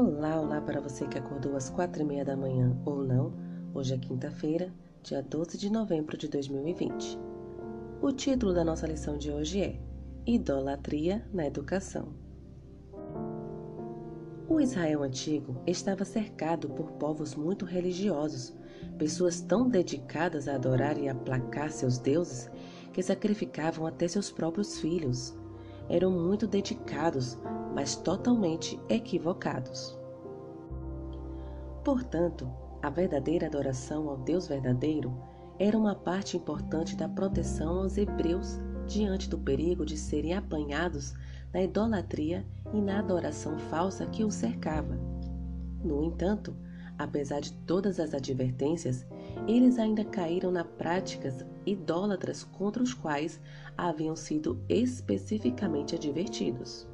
Olá, olá para você que acordou às quatro e meia da manhã ou não. Hoje é quinta-feira, dia 12 de novembro de 2020. O título da nossa lição de hoje é Idolatria na Educação. O Israel antigo estava cercado por povos muito religiosos, pessoas tão dedicadas a adorar e aplacar seus deuses que sacrificavam até seus próprios filhos. Eram muito dedicados, mas totalmente equivocados. Portanto, a verdadeira adoração ao Deus verdadeiro era uma parte importante da proteção aos hebreus diante do perigo de serem apanhados na idolatria e na adoração falsa que os cercava. No entanto, apesar de todas as advertências, eles ainda caíram na práticas idólatras contra os quais haviam sido especificamente advertidos.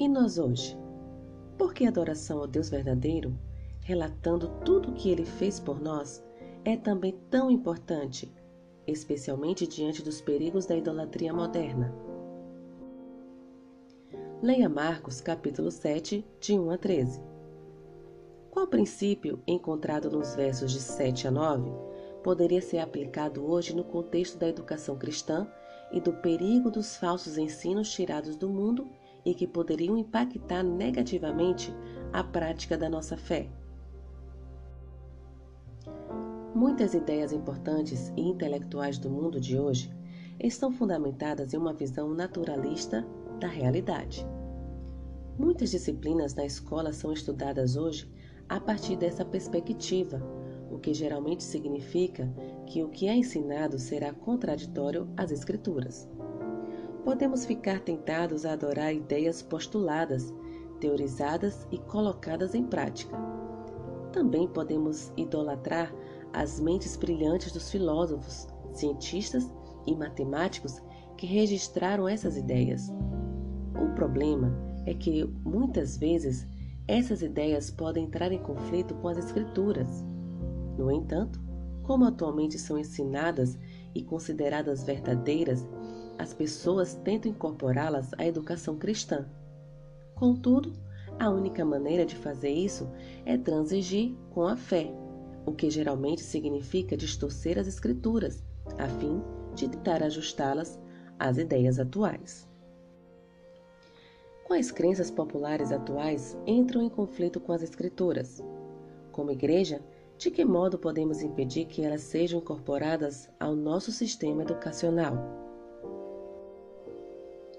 E nós hoje? Por que a adoração ao Deus verdadeiro, relatando tudo o que ele fez por nós, é também tão importante, especialmente diante dos perigos da idolatria moderna? Leia Marcos capítulo 7, de 1 a 13. Qual princípio encontrado nos versos de 7 a 9 poderia ser aplicado hoje no contexto da educação cristã e do perigo dos falsos ensinos tirados do mundo e que poderiam impactar negativamente a prática da nossa fé. Muitas ideias importantes e intelectuais do mundo de hoje estão fundamentadas em uma visão naturalista da realidade. Muitas disciplinas na escola são estudadas hoje a partir dessa perspectiva, o que geralmente significa que o que é ensinado será contraditório às Escrituras podemos ficar tentados a adorar ideias postuladas, teorizadas e colocadas em prática. Também podemos idolatrar as mentes brilhantes dos filósofos, cientistas e matemáticos que registraram essas ideias. O problema é que, muitas vezes, essas ideias podem entrar em conflito com as Escrituras. No entanto, como atualmente são ensinadas e consideradas verdadeiras as pessoas tentam incorporá-las à educação cristã. Contudo, a única maneira de fazer isso é transigir com a fé, o que geralmente significa distorcer as Escrituras, a fim de tentar ajustá-las às ideias atuais. Quais crenças populares atuais entram em conflito com as Escrituras? Como igreja, de que modo podemos impedir que elas sejam incorporadas ao nosso sistema educacional?